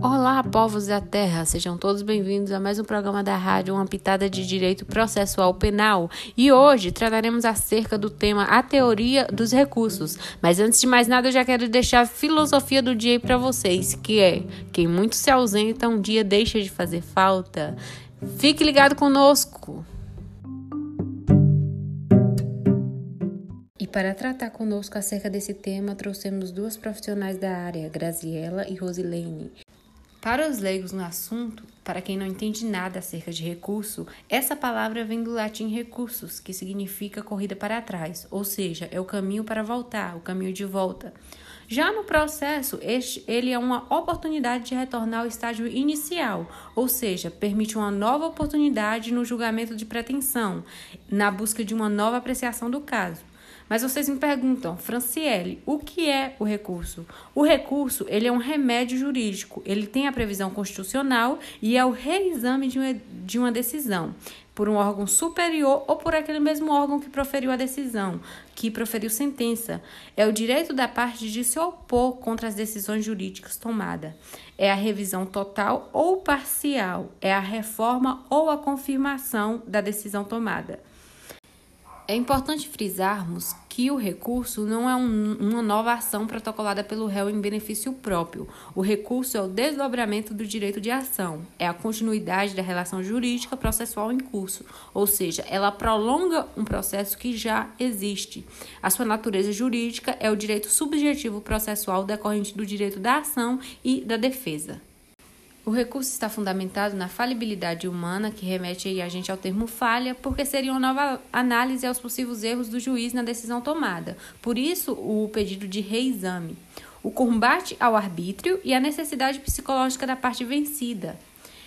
Olá, povos da Terra, sejam todos bem-vindos a mais um programa da rádio Uma Pitada de Direito Processual Penal. E hoje trataremos acerca do tema A Teoria dos Recursos. Mas antes de mais nada, eu já quero deixar a filosofia do dia para vocês, que é: quem muito se ausenta, um dia deixa de fazer falta. Fique ligado conosco! E para tratar conosco acerca desse tema, trouxemos duas profissionais da área, Graziela e Rosilene. Para os leigos no assunto, para quem não entende nada acerca de recurso, essa palavra vem do latim recursos, que significa corrida para trás, ou seja, é o caminho para voltar, o caminho de volta. Já no processo, este, ele é uma oportunidade de retornar ao estágio inicial, ou seja, permite uma nova oportunidade no julgamento de pretensão, na busca de uma nova apreciação do caso. Mas vocês me perguntam, Franciele, o que é o recurso? O recurso, ele é um remédio jurídico. Ele tem a previsão constitucional e é o reexame de uma, de uma decisão por um órgão superior ou por aquele mesmo órgão que proferiu a decisão, que proferiu sentença. É o direito da parte de se opor contra as decisões jurídicas tomadas. É a revisão total ou parcial. É a reforma ou a confirmação da decisão tomada. É importante frisarmos que o recurso não é um, uma nova ação protocolada pelo réu em benefício próprio. O recurso é o desdobramento do direito de ação, é a continuidade da relação jurídica processual em curso, ou seja, ela prolonga um processo que já existe. A sua natureza jurídica é o direito subjetivo processual decorrente do direito da ação e da defesa. O recurso está fundamentado na falibilidade humana, que remete a gente ao termo falha, porque seria uma nova análise aos possíveis erros do juiz na decisão tomada. Por isso, o pedido de reexame. O combate ao arbítrio e a necessidade psicológica da parte vencida.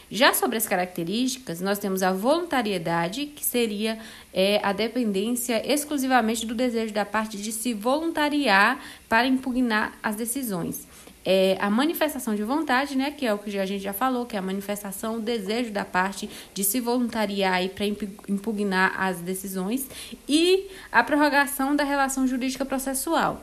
Já sobre as características, nós temos a voluntariedade, que seria é, a dependência exclusivamente do desejo da parte de se voluntariar para impugnar as decisões é a manifestação de vontade, né, que é o que a gente já falou, que é a manifestação, o desejo da parte de se voluntariar para impugnar as decisões e a prorrogação da relação jurídica processual.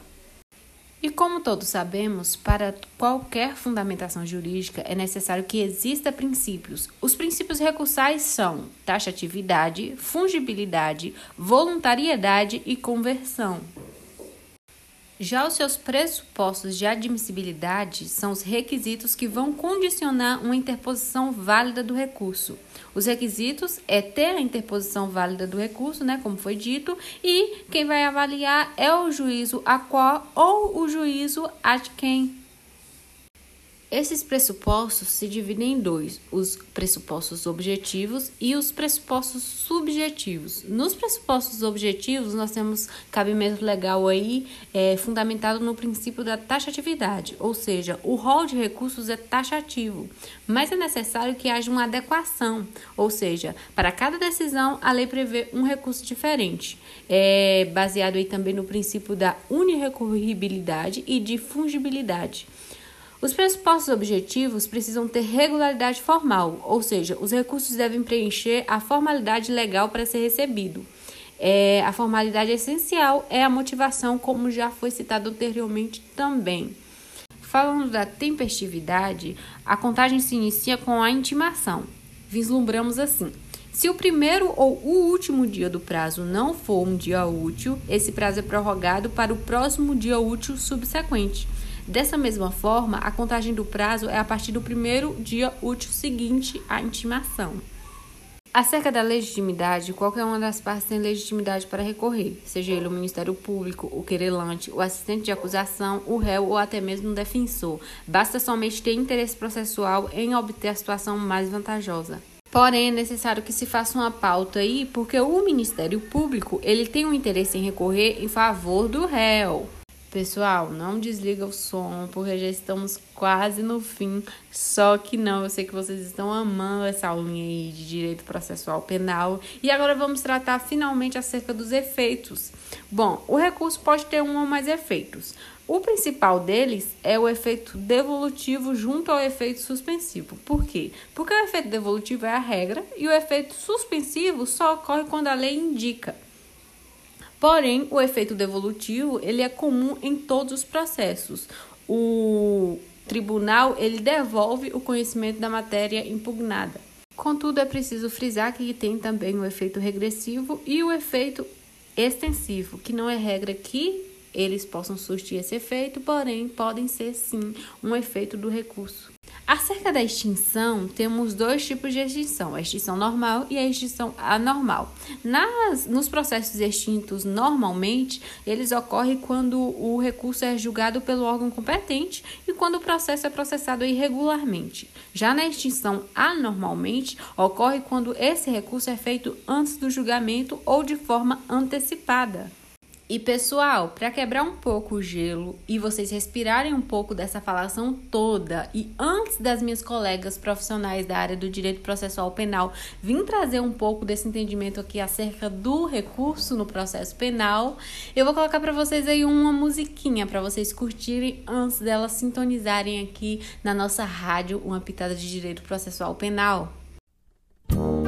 E como todos sabemos, para qualquer fundamentação jurídica é necessário que exista princípios. Os princípios recursais são taxatividade, fungibilidade, voluntariedade e conversão. Já os seus pressupostos de admissibilidade são os requisitos que vão condicionar uma interposição válida do recurso. Os requisitos é ter a interposição válida do recurso, né, como foi dito, e quem vai avaliar é o juízo a qual ou o juízo a quem esses pressupostos se dividem em dois: os pressupostos objetivos e os pressupostos subjetivos. Nos pressupostos objetivos, nós temos cabimento legal aí é, fundamentado no princípio da taxatividade, ou seja, o rol de recursos é taxativo, mas é necessário que haja uma adequação, ou seja, para cada decisão a lei prevê um recurso diferente, é, baseado aí também no princípio da unirrecorribilidade e de fungibilidade. Os pressupostos objetivos precisam ter regularidade formal, ou seja, os recursos devem preencher a formalidade legal para ser recebido. É, a formalidade essencial é a motivação, como já foi citado anteriormente também. Falando da tempestividade, a contagem se inicia com a intimação. Vislumbramos assim. Se o primeiro ou o último dia do prazo não for um dia útil, esse prazo é prorrogado para o próximo dia útil subsequente. Dessa mesma forma, a contagem do prazo é a partir do primeiro dia útil seguinte à intimação. Acerca da legitimidade, qualquer uma das partes tem legitimidade para recorrer, seja ele o Ministério Público, o querelante, o assistente de acusação, o réu ou até mesmo o defensor. Basta somente ter interesse processual em obter a situação mais vantajosa. Porém, é necessário que se faça uma pauta aí, porque o Ministério Público ele tem um interesse em recorrer em favor do réu. Pessoal, não desliga o som, porque já estamos quase no fim. Só que não, eu sei que vocês estão amando essa aulinha aí de direito processual penal. E agora vamos tratar finalmente acerca dos efeitos. Bom, o recurso pode ter um ou mais efeitos. O principal deles é o efeito devolutivo junto ao efeito suspensivo. Por quê? Porque o efeito devolutivo é a regra e o efeito suspensivo só ocorre quando a lei indica. Porém, o efeito devolutivo ele é comum em todos os processos. O tribunal ele devolve o conhecimento da matéria impugnada. Contudo, é preciso frisar que tem também o efeito regressivo e o efeito extensivo, que não é regra que eles possam surtir esse efeito, porém podem ser sim um efeito do recurso. Acerca da extinção, temos dois tipos de extinção, a extinção normal e a extinção anormal. Nas, nos processos extintos, normalmente, eles ocorrem quando o recurso é julgado pelo órgão competente e quando o processo é processado irregularmente. Já na extinção anormalmente, ocorre quando esse recurso é feito antes do julgamento ou de forma antecipada. E pessoal, para quebrar um pouco o gelo e vocês respirarem um pouco dessa falação toda, e antes das minhas colegas profissionais da área do direito processual penal vim trazer um pouco desse entendimento aqui acerca do recurso no processo penal, eu vou colocar para vocês aí uma musiquinha para vocês curtirem antes delas sintonizarem aqui na nossa rádio uma pitada de direito processual penal. You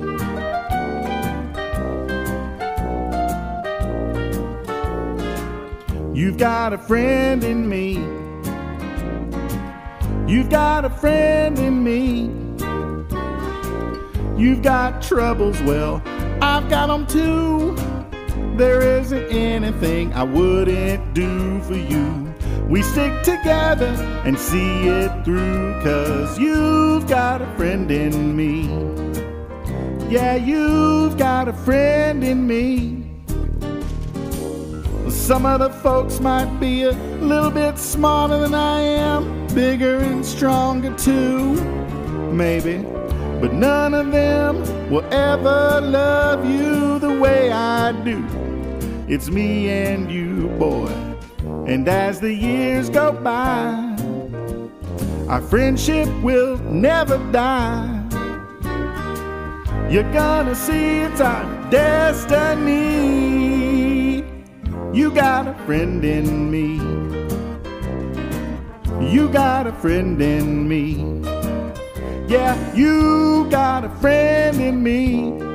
You've got a friend in me. You've got a friend in me. You've got troubles, well, I've got them too. There isn't anything I wouldn't do for you. We stick together and see it through, cause you've got a friend in me. Yeah, you've got a friend in me. Some other folks might be a little bit smarter than I am, bigger and stronger too, maybe. But none of them will ever love you the way I do. It's me and you, boy. And as the years go by, our friendship will never die. You're gonna see it's our destiny. You got a friend in me. You got a friend in me. Yeah, you got a friend in me.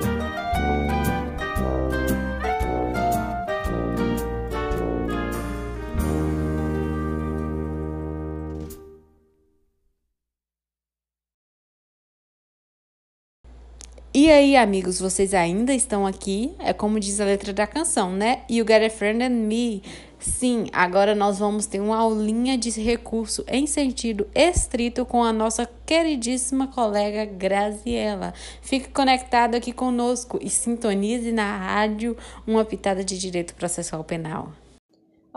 E aí, amigos, vocês ainda estão aqui? É como diz a letra da canção, né? You got a friend in me. Sim, agora nós vamos ter uma aulinha de recurso em sentido estrito com a nossa queridíssima colega Graziela. Fique conectado aqui conosco e sintonize na rádio uma pitada de direito processual penal.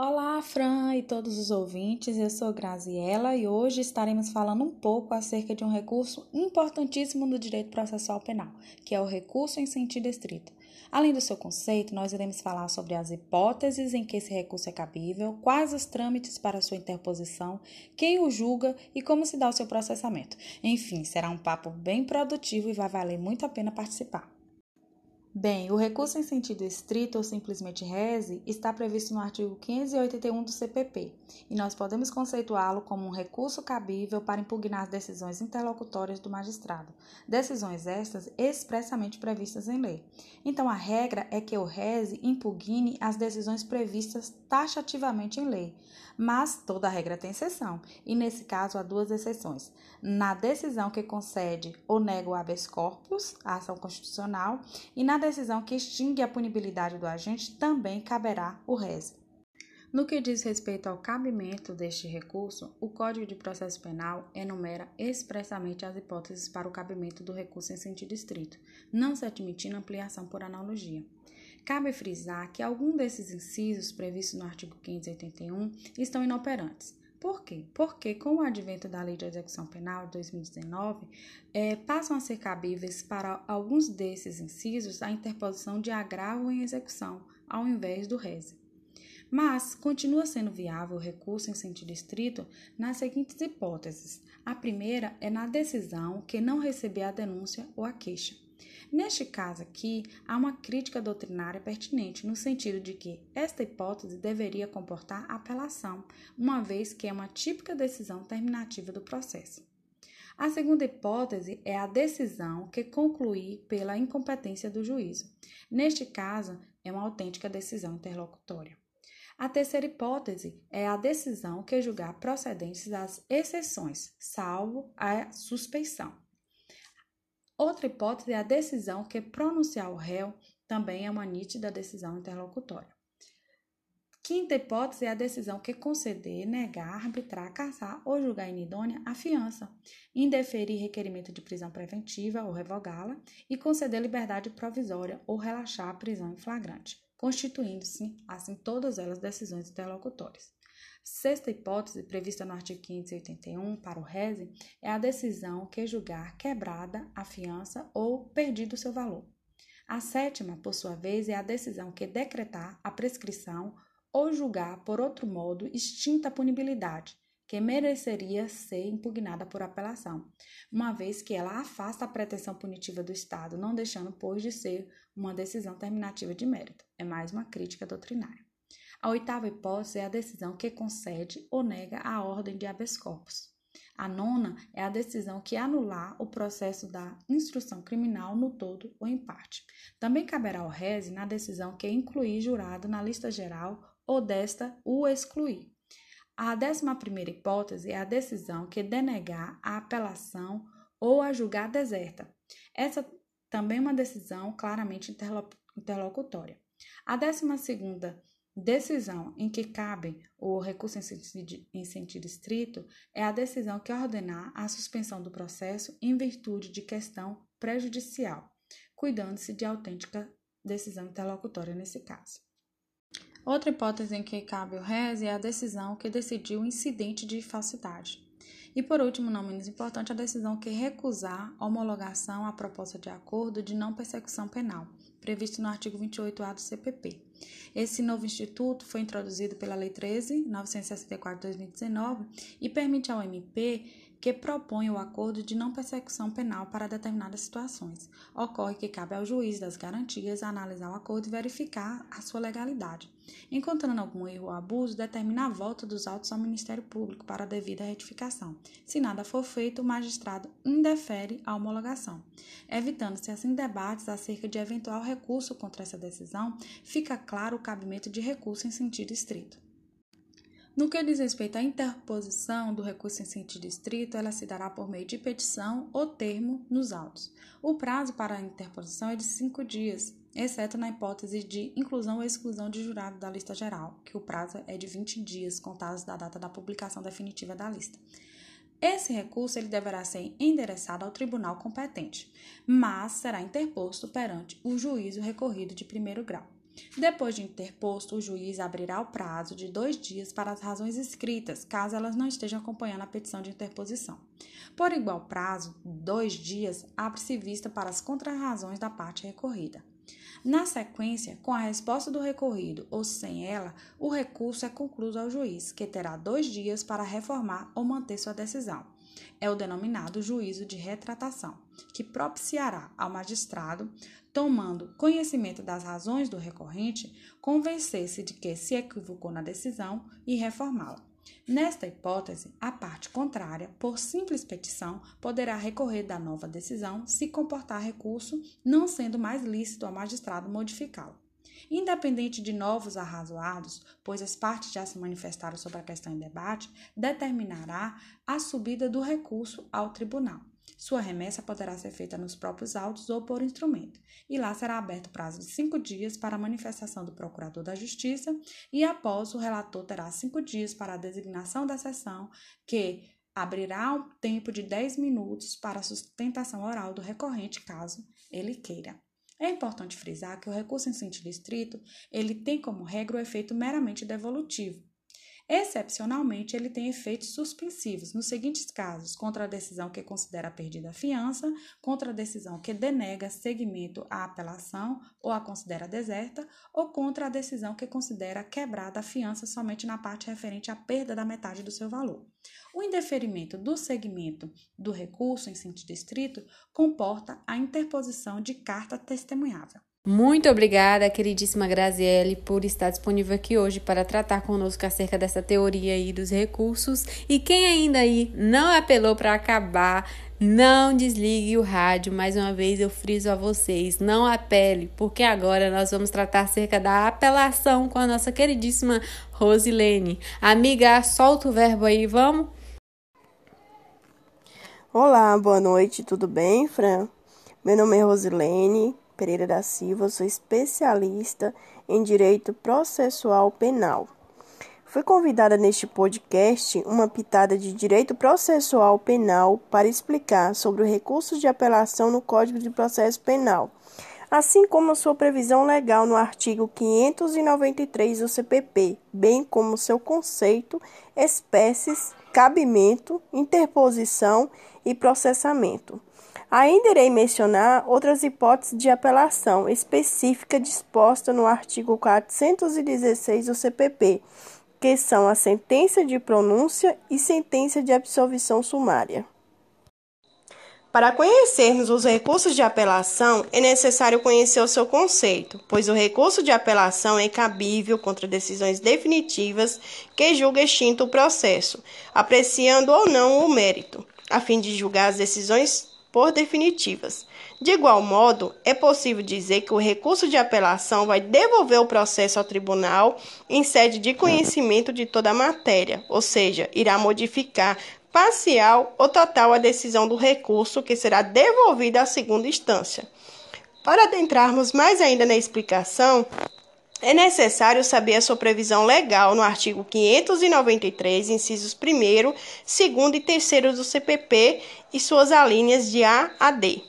Olá, Fran e todos os ouvintes. Eu sou Graziela e hoje estaremos falando um pouco acerca de um recurso importantíssimo no direito processual penal, que é o recurso em sentido estrito. Além do seu conceito, nós iremos falar sobre as hipóteses em que esse recurso é cabível, quais os trâmites para sua interposição, quem o julga e como se dá o seu processamento. Enfim, será um papo bem produtivo e vai valer muito a pena participar. Bem, o recurso em sentido estrito ou simplesmente rese está previsto no artigo 581 do CPP e nós podemos conceituá-lo como um recurso cabível para impugnar as decisões interlocutórias do magistrado, decisões estas expressamente previstas em lei. Então, a regra é que o rese impugne as decisões previstas taxativamente em lei, mas toda regra tem exceção, e nesse caso há duas exceções. Na decisão que concede ou nega o habeas corpus, a ação constitucional, e na decisão que extingue a punibilidade do agente, também caberá o res. No que diz respeito ao cabimento deste recurso, o Código de Processo Penal enumera expressamente as hipóteses para o cabimento do recurso em sentido estrito, não se admitindo ampliação por analogia. Cabe frisar que alguns desses incisos previstos no artigo 581 estão inoperantes. Por quê? Porque com o advento da Lei de Execução Penal de 2019, é, passam a ser cabíveis para alguns desses incisos a interposição de agravo em execução, ao invés do rese. Mas continua sendo viável o recurso em sentido estrito nas seguintes hipóteses. A primeira é na decisão que não receber a denúncia ou a queixa. Neste caso aqui, há uma crítica doutrinária pertinente, no sentido de que esta hipótese deveria comportar apelação, uma vez que é uma típica decisão terminativa do processo. A segunda hipótese é a decisão que concluir pela incompetência do juízo. Neste caso, é uma autêntica decisão interlocutória. A terceira hipótese é a decisão que julgar procedentes as exceções, salvo a suspeição. Outra hipótese é a decisão que pronunciar o réu também é uma nítida decisão interlocutória. Quinta hipótese é a decisão que conceder, negar, arbitrar, caçar ou julgar inidônea a fiança, indeferir requerimento de prisão preventiva ou revogá-la e conceder liberdade provisória ou relaxar a prisão em flagrante, constituindo-se, assim, todas elas decisões interlocutórias. Sexta hipótese, prevista no artigo 581 para o RESE, é a decisão que julgar quebrada a fiança ou perdido seu valor. A sétima, por sua vez, é a decisão que decretar a prescrição ou julgar por outro modo extinta a punibilidade, que mereceria ser impugnada por apelação, uma vez que ela afasta a pretensão punitiva do Estado, não deixando, pois, de ser uma decisão terminativa de mérito. É mais uma crítica doutrinária. A oitava hipótese é a decisão que concede ou nega a ordem de habeas corpus. A nona é a decisão que anular o processo da instrução criminal no todo ou em parte. Também caberá ao reze na decisão que incluir jurado na lista geral ou desta o excluir. A décima primeira hipótese é a decisão que denegar a apelação ou a julgar deserta. Essa também é uma decisão claramente interlocutória. A décima segunda Decisão em que cabe o recurso em sentido, em sentido estrito é a decisão que ordenar a suspensão do processo em virtude de questão prejudicial, cuidando-se de autêntica decisão interlocutória nesse caso. Outra hipótese em que cabe o RES é a decisão que decidiu o incidente de falsidade. E por último, não menos importante, a decisão que recusar homologação à proposta de acordo de não persecução penal, previsto no artigo 28A do CPP. Esse novo instituto foi introduzido pela Lei 13.964 de 2019 e permite ao MP que propõe o acordo de não persecução penal para determinadas situações. Ocorre que cabe ao juiz das garantias analisar o acordo e verificar a sua legalidade. Encontrando algum erro ou abuso, determina a volta dos autos ao Ministério Público para a devida retificação. Se nada for feito, o magistrado indefere a homologação. Evitando-se assim debates acerca de eventual recurso contra essa decisão, fica claro o cabimento de recurso em sentido estrito. No que diz respeito à interposição do recurso em sentido estrito, ela se dará por meio de petição ou termo nos autos. O prazo para a interposição é de cinco dias, exceto na hipótese de inclusão ou exclusão de jurado da lista geral, que o prazo é de 20 dias, contados da data da publicação definitiva da lista. Esse recurso ele deverá ser endereçado ao tribunal competente, mas será interposto perante o juízo recorrido de primeiro grau. Depois de interposto, o juiz abrirá o prazo de dois dias para as razões escritas, caso elas não estejam acompanhando a petição de interposição. Por igual prazo, dois dias, abre-se vista para as contrarrazões da parte recorrida. Na sequência, com a resposta do recorrido ou sem ela, o recurso é concluído ao juiz, que terá dois dias para reformar ou manter sua decisão. É o denominado juízo de retratação, que propiciará ao magistrado tomando conhecimento das razões do recorrente, convencer-se de que se equivocou na decisão e reformá-la. Nesta hipótese, a parte contrária, por simples petição, poderá recorrer da nova decisão se comportar recurso, não sendo mais lícito ao magistrado modificá-la. Independente de novos arrazoados, pois as partes já se manifestaram sobre a questão em debate, determinará a subida do recurso ao tribunal. Sua remessa poderá ser feita nos próprios autos ou por instrumento, e lá será aberto prazo de cinco dias para a manifestação do Procurador da Justiça, e após o relator terá cinco dias para a designação da sessão, que abrirá um tempo de 10 minutos para a sustentação oral do recorrente, caso ele queira. É importante frisar que o recurso em sentido estrito, ele tem como regra o efeito meramente devolutivo, Excepcionalmente, ele tem efeitos suspensivos nos seguintes casos: contra a decisão que considera perdida a fiança, contra a decisão que denega seguimento à apelação ou a considera deserta, ou contra a decisão que considera quebrada a fiança somente na parte referente à perda da metade do seu valor. O indeferimento do segmento do recurso em sentido estrito comporta a interposição de carta testemunhável. Muito obrigada, queridíssima Graziele, por estar disponível aqui hoje para tratar conosco acerca dessa teoria aí dos recursos. E quem ainda aí não apelou para acabar, não desligue o rádio. Mais uma vez eu friso a vocês, não apele, porque agora nós vamos tratar acerca da apelação com a nossa queridíssima Rosilene. Amiga, solta o verbo aí, vamos? Olá, boa noite, tudo bem, Fran? Meu nome é Rosilene Pereira da Silva, sou especialista em Direito Processual Penal. Fui convidada neste podcast uma pitada de Direito Processual Penal para explicar sobre o recurso de apelação no Código de Processo Penal, assim como sua previsão legal no artigo 593 do CPP, bem como seu conceito, espécies, cabimento, interposição e processamento. Ainda irei mencionar outras hipóteses de apelação específica disposta no artigo 416 do CPP, que são a sentença de pronúncia e sentença de absolvição sumária. Para conhecermos os recursos de apelação, é necessário conhecer o seu conceito, pois o recurso de apelação é cabível contra decisões definitivas que julga extinto o processo, apreciando ou não o mérito, a fim de julgar as decisões por definitivas. De igual modo, é possível dizer que o recurso de apelação vai devolver o processo ao tribunal em sede de conhecimento de toda a matéria, ou seja, irá modificar parcial ou total a decisão do recurso que será devolvida à segunda instância. Para adentrarmos mais ainda na explicação, é necessário saber a sua previsão legal no artigo 593, incisos 1, 2 e 3 do CPP e suas alíneas de A a D.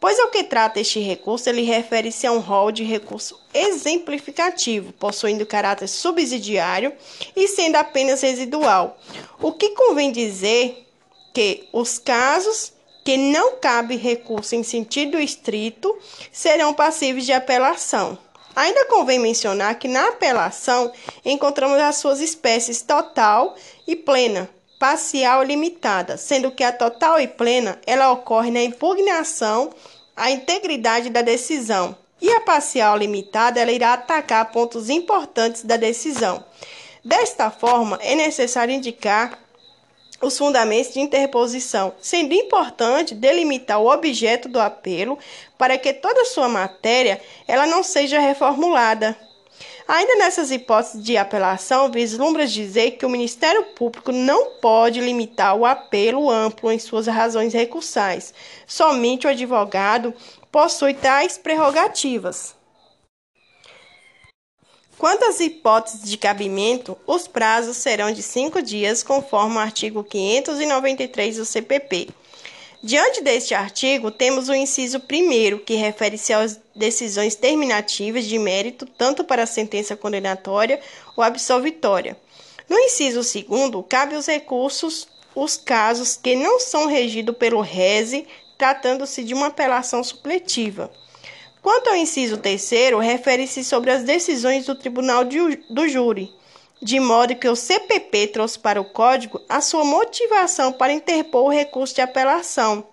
Pois ao que trata este recurso, ele refere-se a um rol de recurso exemplificativo, possuindo caráter subsidiário e sendo apenas residual. O que convém dizer que os casos que não cabe recurso em sentido estrito serão passíveis de apelação. Ainda convém mencionar que na apelação encontramos as suas espécies total e plena, parcial e limitada, sendo que a total e plena ela ocorre na impugnação à integridade da decisão, e a parcial limitada ela irá atacar pontos importantes da decisão. Desta forma, é necessário indicar os fundamentos de interposição, sendo importante delimitar o objeto do apelo para que toda sua matéria ela não seja reformulada. Ainda nessas hipóteses de apelação, vislumbra dizer que o Ministério Público não pode limitar o apelo amplo em suas razões recursais. Somente o advogado possui tais prerrogativas. Quanto às hipóteses de cabimento, os prazos serão de cinco dias, conforme o artigo 593 do CPP. Diante deste artigo, temos o inciso 1, que refere-se às decisões terminativas de mérito, tanto para a sentença condenatória ou absolvitória. No inciso 2, cabe os recursos os casos que não são regidos pelo RESE, tratando-se de uma apelação supletiva. Quanto ao inciso terceiro, refere-se sobre as decisões do Tribunal de, do Júri, de modo que o CPP trouxe para o Código a sua motivação para interpor o recurso de apelação.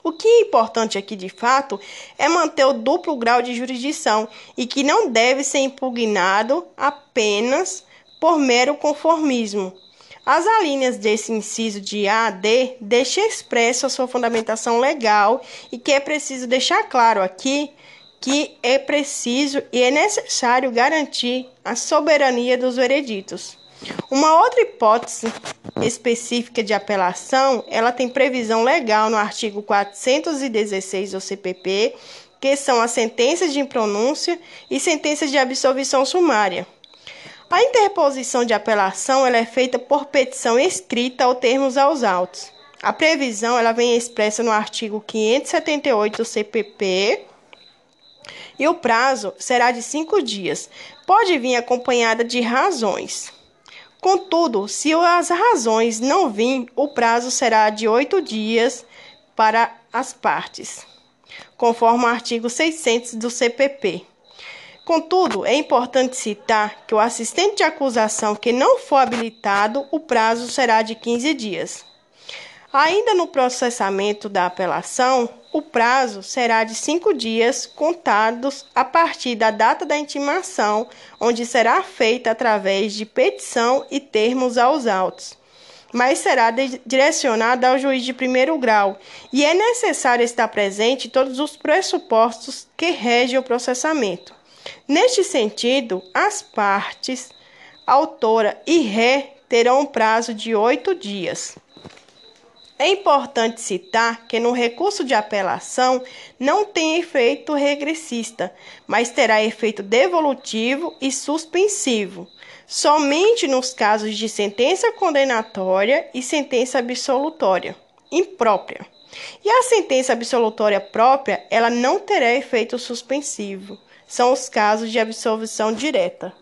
O que é importante aqui, de fato, é manter o duplo grau de jurisdição e que não deve ser impugnado apenas por mero conformismo. As alíneas desse inciso de A a D deixam expresso a sua fundamentação legal e que é preciso deixar claro aqui que é preciso e é necessário garantir a soberania dos vereditos. Uma outra hipótese específica de apelação, ela tem previsão legal no artigo 416 do CPP, que são as sentenças de impronúncia e sentenças de absolvição sumária. A interposição de apelação ela é feita por petição escrita ou termos aos autos. A previsão ela vem expressa no artigo 578 do CPP e o prazo será de cinco dias. Pode vir acompanhada de razões. Contudo, se as razões não virem, o prazo será de oito dias para as partes, conforme o artigo 600 do CPP. Contudo, é importante citar que o assistente de acusação que não for habilitado, o prazo será de 15 dias. Ainda no processamento da apelação, o prazo será de cinco dias contados a partir da data da intimação, onde será feita através de petição e termos aos autos, mas será direcionada ao juiz de primeiro grau e é necessário estar presente todos os pressupostos que regem o processamento. Neste sentido, as partes, autora e ré, terão um prazo de oito dias. É importante citar que no recurso de apelação não tem efeito regressista, mas terá efeito devolutivo e suspensivo, somente nos casos de sentença condenatória e sentença absolutória imprópria. E a sentença absolutória própria, ela não terá efeito suspensivo. São os casos de absolvição direta.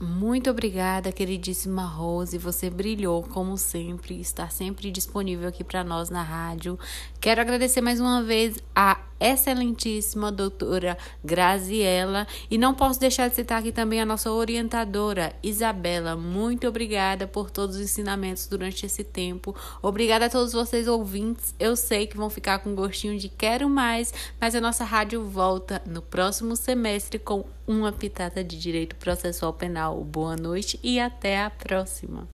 Muito obrigada, queridíssima Rose. Você brilhou, como sempre, está sempre disponível aqui para nós na rádio. Quero agradecer mais uma vez a excelentíssima doutora Graziella e não posso deixar de citar aqui também a nossa orientadora Isabela. Muito obrigada por todos os ensinamentos durante esse tempo. Obrigada a todos vocês ouvintes. Eu sei que vão ficar com gostinho de quero mais, mas a nossa rádio volta no próximo semestre com uma pitada de direito processual penal. Boa noite e até a próxima.